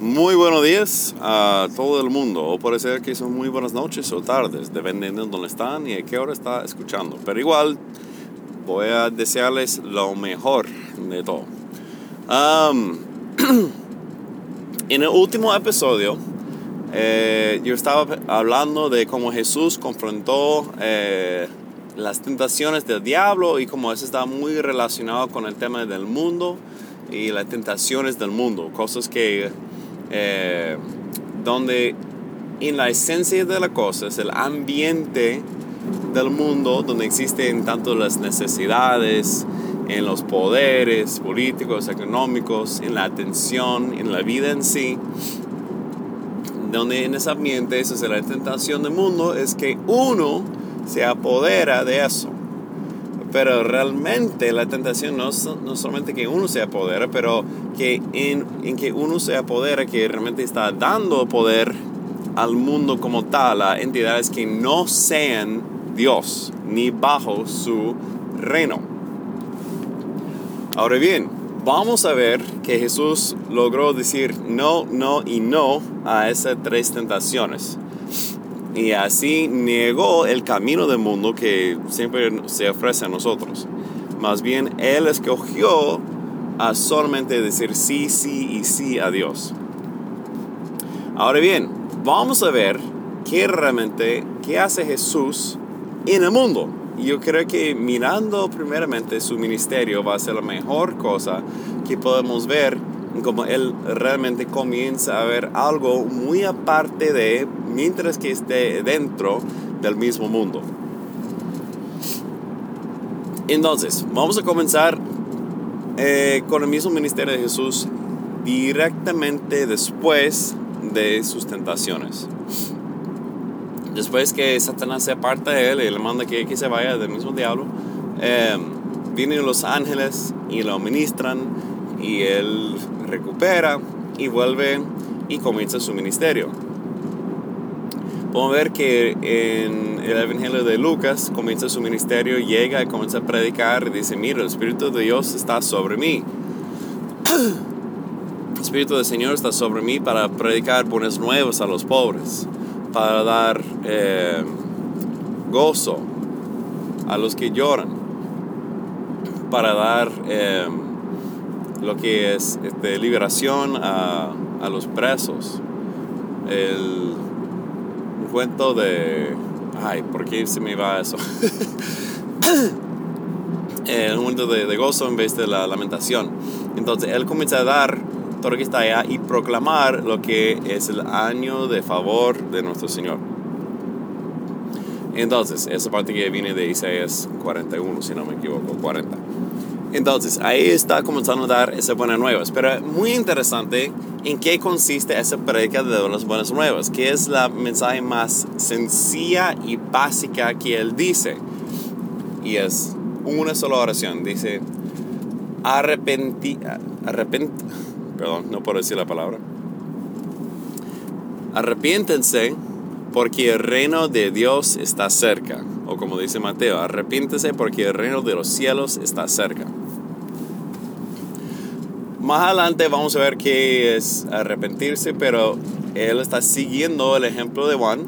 Muy buenos días a todo el mundo, o puede ser que son muy buenas noches o tardes, dependiendo de dónde están y a qué hora está escuchando. Pero igual voy a desearles lo mejor de todo. en el último episodio, eh, yo estaba hablando de cómo Jesús confrontó eh, las tentaciones del diablo y cómo eso está muy relacionado con el tema del mundo y las tentaciones del mundo, cosas que eh, donde en la esencia de la cosa es el ambiente del mundo donde existen tanto las necesidades, en los poderes políticos, económicos, en la atención, en la vida en sí, donde en ese ambiente, esa es la tentación del mundo, es que uno se apodera de eso. Pero realmente la tentación no, no solamente que uno se apodera, pero que en, en, que uno se apodera, que realmente está dando poder al mundo como tal, a entidades que no sean Dios, ni bajo su reino. Ahora bien, vamos a ver que Jesús logró decir no, no y no a esas tres tentaciones y así negó el camino del mundo que siempre se ofrece a nosotros. Más bien, Él escogió a solamente decir sí, sí y sí a Dios. Ahora bien, vamos a ver qué realmente, qué hace Jesús en el mundo. Yo creo que mirando primeramente su ministerio va a ser la mejor cosa que podemos ver como él realmente comienza a ver algo muy aparte de, mientras que esté dentro del mismo mundo. Entonces, vamos a comenzar eh, con el mismo ministerio de Jesús directamente después de sus tentaciones. Después que Satanás se aparta de él y le manda que, que se vaya del mismo diablo, eh, vienen los ángeles y lo ministran y él recupera y vuelve y comienza su ministerio. Podemos ver que en el Evangelio de Lucas comienza su ministerio, llega y comienza a predicar y dice, mira, el Espíritu de Dios está sobre mí. El Espíritu del Señor está sobre mí para predicar buenas nuevas a los pobres, para dar eh, gozo a los que lloran, para dar... Eh, lo que es este, liberación a, a, los presos. El un cuento de... Ay, ¿por qué se me va eso? el momento de, de, gozo en vez de la lamentación. Entonces él comienza a dar todo lo que está allá y proclamar lo que es el año de favor de nuestro Señor. Entonces, esa parte que viene de Isaías 41, si no me equivoco, 40. Entonces, ahí está comenzando a dar esas buenas nuevas. Pero muy interesante en qué consiste esa predica de las buenas nuevas, que es la mensaje más sencilla y básica que él dice. Y es una sola oración. Dice, arrepentí, arrepent, perdón, no puedo decir la palabra. Arrepiéntense porque el reino de Dios está cerca. O como dice Mateo, arrepiéntese porque el reino de los cielos está cerca. Más adelante vamos a ver qué es arrepentirse, pero él está siguiendo el ejemplo de Juan,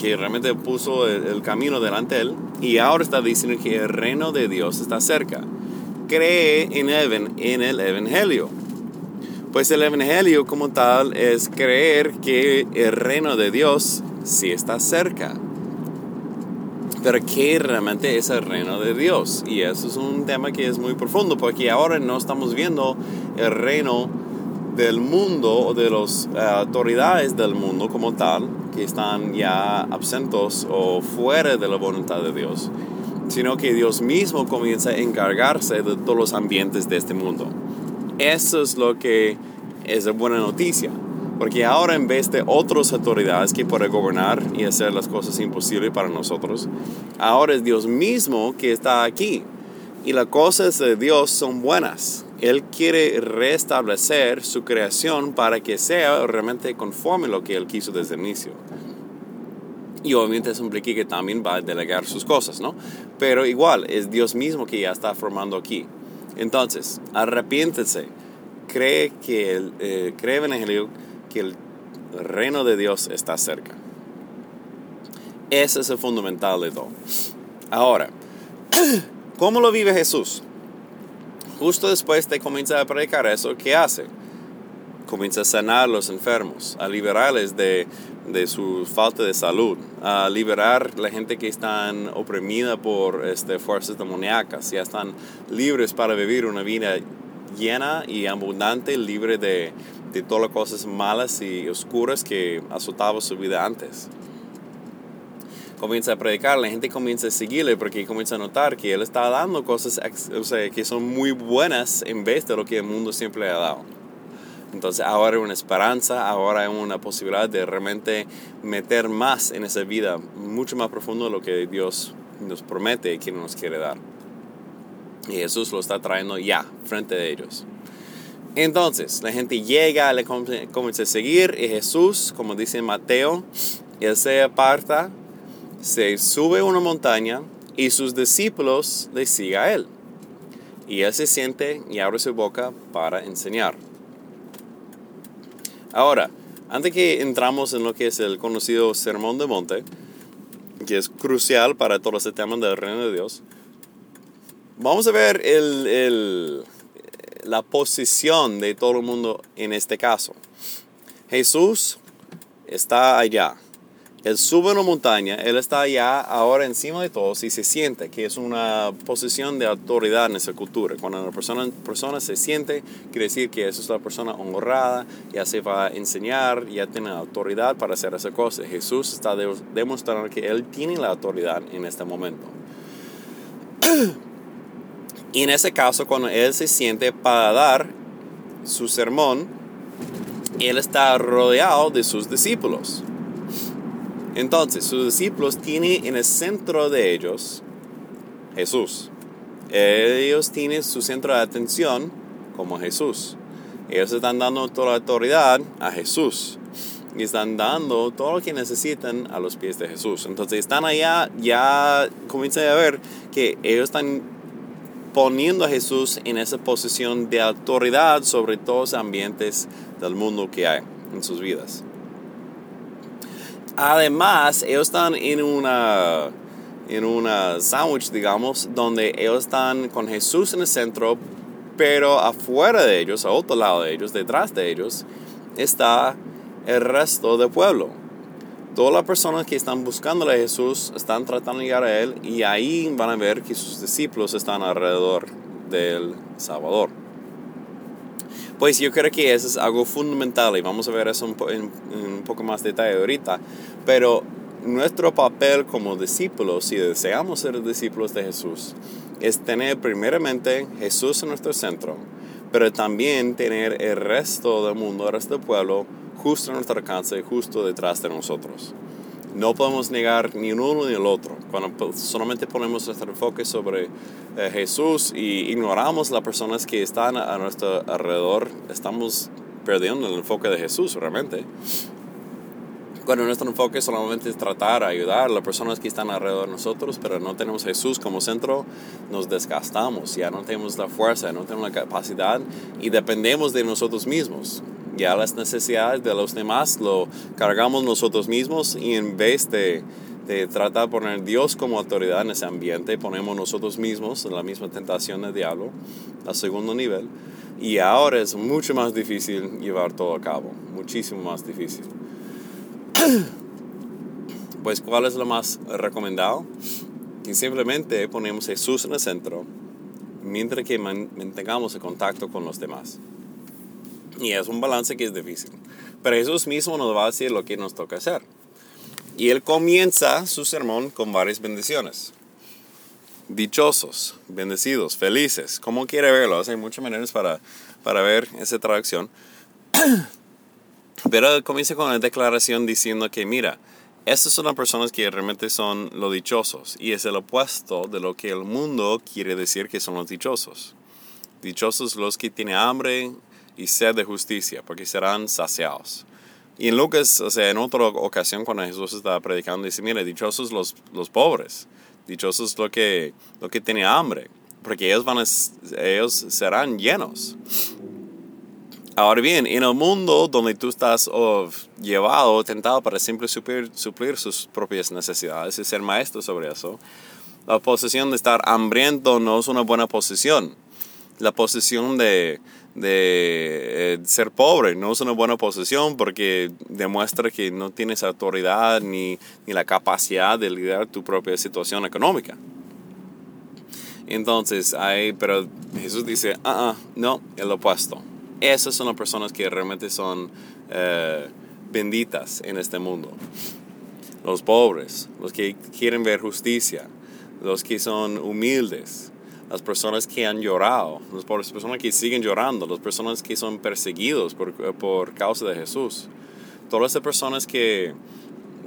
que realmente puso el, camino delante de él, y ahora está diciendo que el reino de Dios está cerca. Cree en el, en el Evangelio. Pues el Evangelio como tal es creer que el reino de Dios sí está cerca pero ¿qué realmente es el reino de Dios? Y eso es un tema que es muy profundo porque ahora no estamos viendo el reino del mundo o de las eh, autoridades del mundo como tal, que están ya absentos o fuera de la voluntad de Dios, sino que Dios mismo comienza a encargarse de todos los ambientes de este mundo. Eso es lo que es la buena noticia. Porque ahora en vez de otras autoridades que pueden gobernar y hacer las cosas imposibles para nosotros, ahora es Dios mismo que está aquí. Y las cosas de Dios son buenas. Él quiere restablecer su creación para que sea realmente conforme a lo que Él quiso desde el inicio. Y obviamente eso implica que también va a delegar sus cosas, ¿no? Pero igual, es Dios mismo que ya está formando aquí. Entonces, arrepiéntese cree, que el, eh, cree Evangelio que el reino de Dios está cerca. Ese es el fundamental de todo. Ahora, ¿cómo lo vive Jesús? Justo después de comenzar a predicar eso, ¿qué hace? Comienza a sanar a los enfermos, a liberarles de, de su falta de salud, a liberar la gente que están oprimida por este, fuerzas demoníacas, ya están libres para vivir una vida llena y abundante, libre de, de todas las cosas malas y oscuras que azotaban su vida antes comienza a predicar, la gente comienza a seguirle porque comienza a notar que él está dando cosas o sea, que son muy buenas en vez de lo que el mundo siempre ha dado. Entonces ahora hay una esperanza, ahora hay una posibilidad de realmente meter más en esa vida, mucho más profundo de lo que Dios nos promete y que nos quiere dar. Y Jesús lo está trayendo ya, frente de ellos. Entonces, la gente llega, le comienza a seguir y Jesús, como dice Mateo, él se aparta se sube a una montaña y sus discípulos le siguen a él. Y él se siente y abre su boca para enseñar. Ahora, antes que entramos en lo que es el conocido Sermón de Monte, que es crucial para todo este tema del reino de Dios, vamos a ver el, la posición de todo el mundo en este caso. Jesús está allá él sube una montaña, él está allá ahora encima de todos y se siente que es una posición de autoridad en esa cultura. Cuando una persona, persona se siente, quiere decir que esa es la persona honrada, ya se va a enseñar, ya tiene autoridad para hacer esa cosa. Jesús está demostrando que él tiene la autoridad en este momento. y en ese caso, cuando él se siente para dar su sermón, él está rodeado de sus discípulos. Entonces, sus discípulos tienen en el centro de ellos Jesús. Ellos tienen su centro de atención como Jesús. Ellos están dando toda la autoridad a Jesús. Y están dando todo lo que necesitan a los pies de Jesús. Entonces están allá, ya comienzan a ver que ellos están poniendo a Jesús en esa posición de autoridad sobre todos los ambientes del mundo que hay en sus vidas. Además, ellos están en una en una sándwich, digamos, donde ellos están con Jesús en el centro, pero afuera de ellos, a otro lado de ellos, detrás de ellos, está el resto del pueblo. Todas las personas que están buscando a Jesús están tratando de llegar a Él y ahí van a ver que sus discípulos están alrededor del Salvador. Pues yo creo que eso es algo fundamental y vamos a ver eso en, un poco más detalle ahorita. Pero nuestro papel como discípulos, si deseamos ser discípulos de Jesús, es tener primeramente Jesús en nuestro centro, pero también tener el resto del mundo, el resto del pueblo, justo a nuestro alcance, justo detrás de nosotros. No podemos negar ni uno ni el otro. Cuando solamente ponemos nuestro enfoque sobre eh, Jesús y ignoramos las personas que están a nuestro alrededor, estamos perdiendo el enfoque de Jesús realmente. Cuando nuestro enfoque solamente es tratar, ayudar a las personas que están alrededor de nosotros, pero no tenemos Jesús como centro, nos desgastamos, ya no tenemos la fuerza, no tenemos la capacidad y dependemos de nosotros mismos ya las necesidades de los demás lo cargamos nosotros mismos y en vez de, de tratar de poner Dios como autoridad en ese ambiente, ponemos nosotros mismos en la misma tentación del diablo, a segundo nivel. Y ahora es mucho más difícil llevar todo a cabo, muchísimo más difícil. Pues, ¿cuál es lo más recomendado? Que simplemente ponemos Jesús en el centro mientras que mantengamos el contacto con los demás. Y es un balance que es difícil. Pero Jesús mismo nos va a decir lo que nos toca hacer. Y él comienza su sermón con varias bendiciones. Dichosos, bendecidos, felices, como quiere verlo. Hay muchas maneras para, para ver esa traducción. Pero comienza con una declaración diciendo que, mira, estas son las personas que realmente son los dichosos. Y es el opuesto de lo que el mundo quiere decir que son los dichosos. Dichosos los que tienen hambre y sed de justicia, porque serán saciados. Y en Lucas, o sea, en otra ocasión cuando Jesús estaba predicando, dice, mire, dichosos los, los pobres, dichosos los que, lo que tienen hambre, porque ellos, van ellos serán llenos. Ahora bien, en el mundo donde tú estás oh, llevado, tentado para siempre suplir, suplir, sus propias necesidades y ser maestro sobre eso, la posición de estar hambriento no es una buena posición. La posición de, de eh, ser pobre no es una buena posición porque demuestra que no tienes autoridad ni, ni la capacidad de liderar tu propia situación económica. Entonces, hay, pero Jesús dice, ah, ah, no, el opuesto esas son las personas que realmente son eh, benditas en este mundo. Los pobres, los que quieren ver justicia, los que son humildes, las personas que han llorado, las personas que siguen llorando, las personas que son perseguidos por, por causa de Jesús. Todas esas personas que,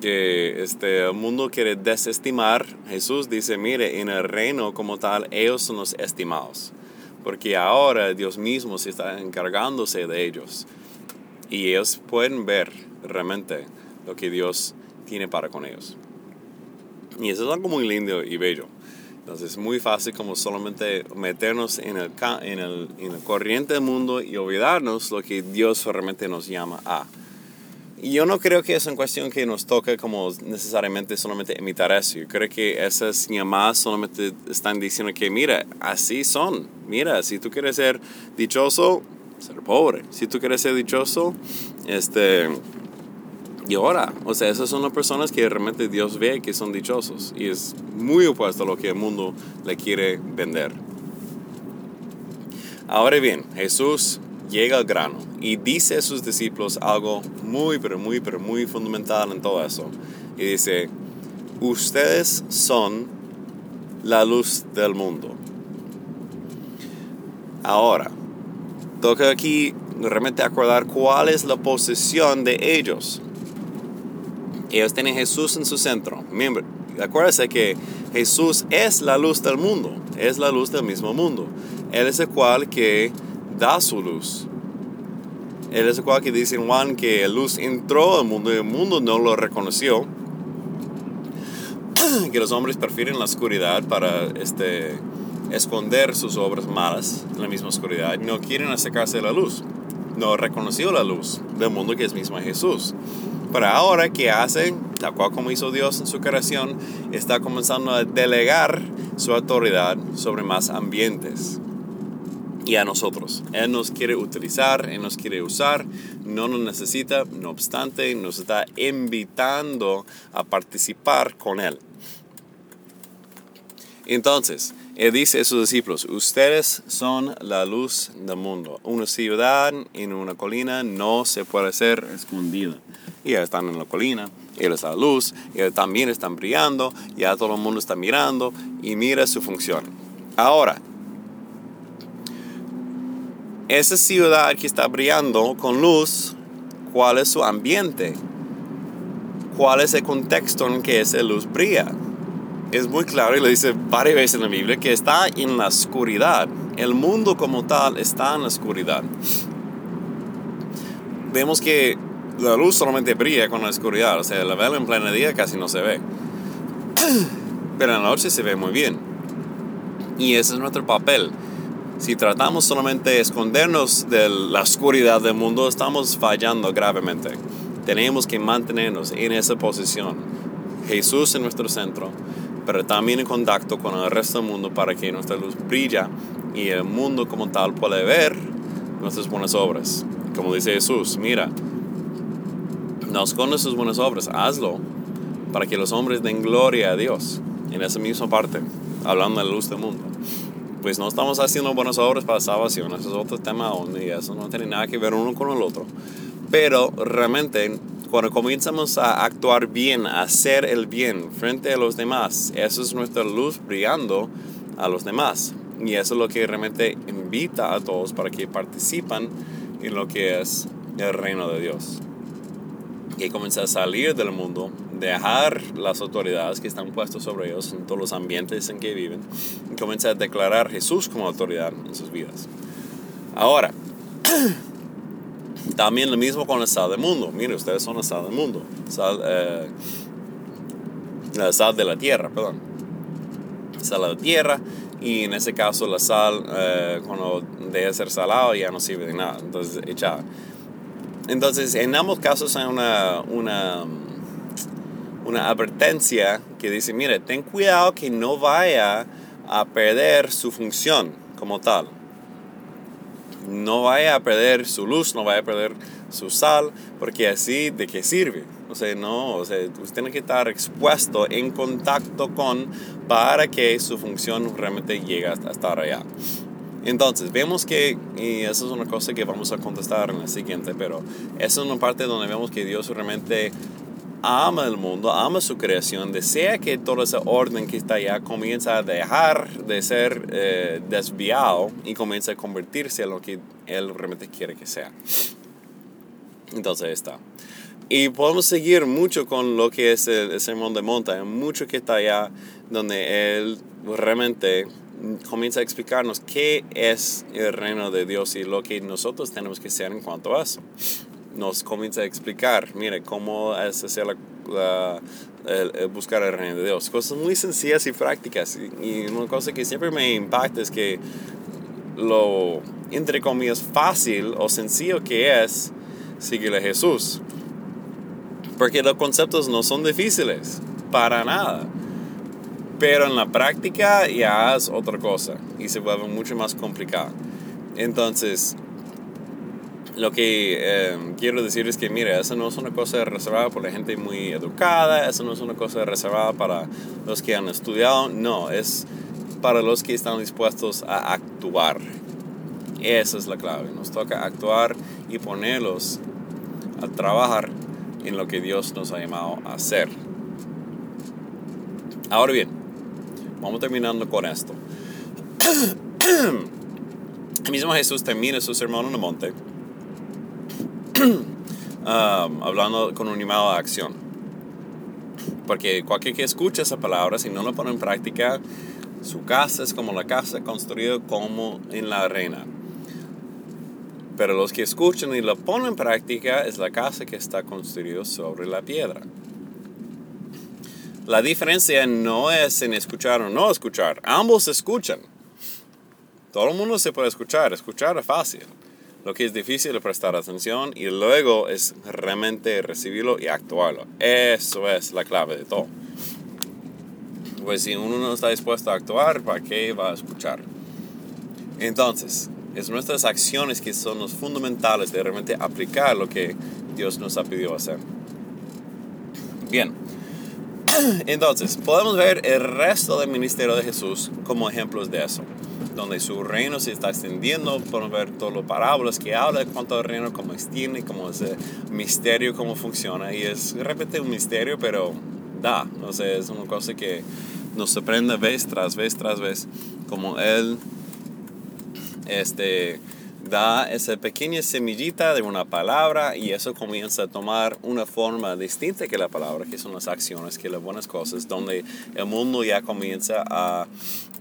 que este, el mundo quiere desestimar, Jesús dice, mire, en el reino como tal, ellos son los estimados porque ahora Dios mismo se está encargándose de ellos y ellos pueden ver realmente lo que Dios tiene para con ellos. Y eso es algo muy lindo y bello. Entonces es muy fácil como solamente meternos en el, en el, en el corriente del mundo y olvidarnos lo que Dios realmente nos llama a. Y yo no creo que es una cuestión que nos toque como necesariamente solamente imitar eso. Yo creo que esas llamadas solamente están diciendo que, mira, así son. Mira, si tú quieres ser dichoso, ser pobre. Si tú quieres ser dichoso, este, y ahora, o sea, esas son las personas que realmente Dios ve que son dichosos. Y es muy opuesto a lo que el mundo le quiere vender. Ahora bien, Jesús llega al grano y dice a sus discípulos algo muy, pero muy, pero muy fundamental en todo eso. Y dice, ustedes son la luz del mundo. Ahora, toca aquí realmente acordar cuál es la posición de ellos. Ellos tienen Jesús en su centro. Acuérdense que Jesús es la luz del mundo, es la luz del mismo mundo. Él es el cual que da su luz. Él es el cual que dice Juan que la luz entró al mundo y el mundo no lo reconoció. que los hombres prefieren la oscuridad para este, esconder sus obras malas en la misma oscuridad. No quieren acercarse a la luz. No reconoció la luz del mundo que es mismo Jesús. Pero ahora, ¿qué hacen? Tal cual como hizo Dios en su creación, está comenzando a delegar su autoridad sobre más ambientes y a nosotros. Él nos quiere utilizar, Él nos quiere usar, no nos necesita, no obstante, nos está invitando a participar con Él. Entonces, Él dice a sus discípulos, ustedes son la luz del mundo. Una ciudad en una colina no se puede ser escondida. Y están en la colina, es la luz, y también están brillando, ya todo el mundo está mirando y mira su función. Ahora, esa ciudad que está brillando con luz, ¿cuál es su ambiente? ¿Cuál es el contexto en que esa luz brilla? Es muy claro y lo dice varias veces en la Biblia que está en la oscuridad. El mundo como tal está en la oscuridad. Vemos que la luz solamente brilla con la oscuridad, o sea, la vela en pleno día casi no se ve. Pero en la noche se ve muy bien. Y ese es nuestro papel si tratamos solamente de escondernos de la oscuridad del mundo, estamos fallando gravemente. Tenemos que mantenernos en esa posición. Jesús en nuestro centro, pero también en contacto con el resto del mundo para que nuestra luz brilla y el mundo como tal pueda ver nuestras buenas obras. Como dice Jesús, mira, no escondas sus buenas obras, hazlo para que los hombres den gloria a Dios en esa misma parte, hablando de la luz del mundo pues no estamos haciendo buenas obras para salvación, eso es otro tema y eso no tiene nada que ver uno con el otro. Pero realmente cuando comenzamos a actuar bien, a hacer el bien frente a los demás, eso es nuestra luz brillando a los demás. Y eso es lo que realmente invita a todos para que participan en lo que es el reino de Dios. Y comenzar a salir del mundo dejar las autoridades que están puestas sobre ellos en todos los ambientes en que viven y comienza a declarar Jesús como autoridad en sus vidas. Ahora, también lo mismo con la sal del mundo. Mire, ustedes son la sal del mundo. Sal, eh, la sal de la tierra, perdón. Sal de la tierra y en ese caso la sal eh, cuando deja de ser salado ya no sirve de nada, entonces echada. Entonces en ambos casos hay una, una, una advertencia que dice, mire, ten cuidado que no vaya a perder su función como tal. No vaya a perder su luz, no vaya a perder su sal, porque así de qué sirve. O sea, no, o sea, usted tiene que estar expuesto en contacto con para que su función realmente llegue hasta estar allá. Entonces, vemos que, y eso es una cosa que vamos a contestar en la siguiente, pero esa es una parte donde vemos que Dios realmente ama el mundo, ama su creación, desea que toda esa orden que está allá comience a dejar de ser eh, desviado y comience a convertirse en lo que Él realmente quiere que sea. Entonces está. Y podemos seguir mucho con lo que es el, Sermón de Monta, mucho que está allá donde Él realmente comienza a explicarnos qué es el reino de Dios y lo que nosotros tenemos que hacer en cuanto a eso. Nos comienza a explicar, mire, cómo es hacer la, buscar el reino de Dios. Cosas muy sencillas y prácticas. Y, una cosa que siempre me impacta es que lo, entre comillas, fácil o sencillo que es seguir a Jesús. Porque los conceptos no son difíciles, para nada. Pero en la práctica ya es otra cosa y se vuelve mucho más complicado. Entonces, lo que eh, quiero decir es que, mire, eso no es una cosa reservada para la gente muy educada, eso no es una cosa reservada para los que han estudiado, no, es para los que están dispuestos a actuar. Esa es la clave, nos toca actuar y ponerlos a trabajar en lo que Dios nos ha llamado a hacer. Ahora bien, vamos terminando con esto. El mismo Jesús termina su sermón en el monte hablando con un llamado a acción. Porque cualquier que escuche esa palabra, si no lo pone en práctica, su casa es como la casa construida como en la arena. Pero los que escuchan y lo ponen en práctica es la casa que está construida sobre la piedra. La diferencia no es en escuchar o no escuchar. Ambos escuchan. Todo el mundo se puede escuchar. Escuchar es fácil. Lo que es difícil es prestar atención y luego es realmente recibirlo y actuarlo. Eso es la clave de todo. Pues si uno no está dispuesto a actuar, ¿para qué va a escuchar? Entonces, es nuestras acciones que son los fundamentales de realmente aplicar lo que Dios nos ha pedido hacer. Bien, entonces podemos ver el resto del ministerio de Jesús como ejemplos de eso, donde su reino se está extendiendo, podemos ver todas las parábolas que habla de cuánto el reino, cómo extiende, cómo ese misterio, cómo funciona, y es repente un misterio, pero da, no sé, es una cosa que nos sorprende vez tras vez tras vez, como Él este, da esa pequeña semillita de una palabra y eso comienza a tomar una forma distinta que la palabra, que son las acciones, que las buenas cosas, donde el mundo ya comienza a,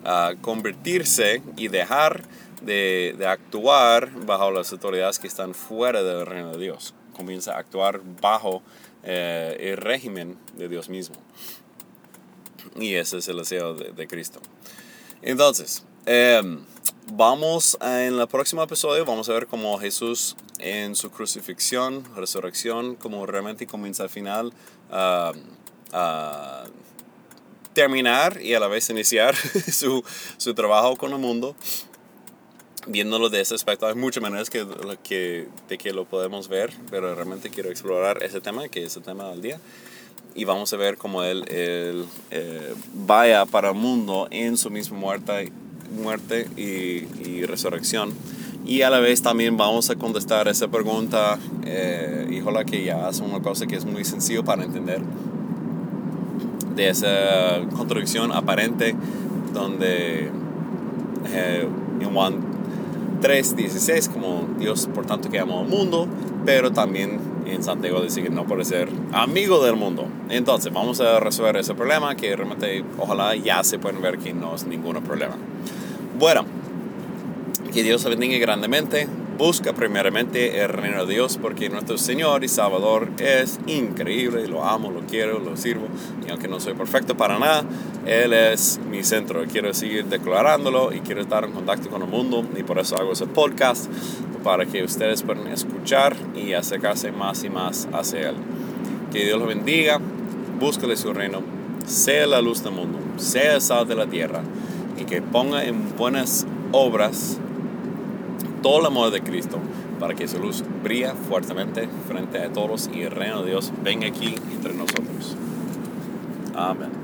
a convertirse y dejar de, de, actuar bajo las autoridades que están fuera del reino de Dios. Comienza a actuar bajo eh, el régimen de Dios mismo. Y ese es el deseo de, Cristo. Entonces, eh, Vamos en el próximo episodio, vamos a ver cómo Jesús en su crucifixión, resurrección, cómo realmente comienza al final a terminar y a la vez iniciar su, su, trabajo con el mundo. Viéndolo de ese aspecto, hay muchas maneras que, que, de que lo podemos ver, pero realmente quiero explorar ese tema, que es el tema del día y vamos a ver cómo él, él eh, vaya para el mundo en su misma muerte muerte y, resurrección. Y a la vez también vamos a contestar esa pregunta, eh, híjola, que ya es una cosa que es muy sencillo para entender, de esa contradicción aparente donde eh, en Juan 3.16, como Dios por tanto que amó al mundo, pero también en Santiago dice que no puede ser amigo del mundo. Entonces vamos a resolver ese problema que realmente ojalá ya se pueden ver que no es ningún problema. Que Dios bendiga grandemente. Busca primeramente el reino de Dios porque nuestro Señor y Salvador es increíble, lo amo, lo quiero, lo sirvo. Y aunque no soy perfecto para nada, Él es mi centro. Quiero seguir declarándolo y quiero estar en contacto con el mundo. Y por eso hago ese podcast para que ustedes puedan escuchar y acercarse más y más hacia Él. Que Dios los bendiga, búscale su reino, sea la luz del mundo, sea el sal de la tierra y que ponga en buenas obras todo el amor de Cristo para que su luz brille fuertemente frente a todos y el reino de Dios venga aquí entre nosotros. Amén.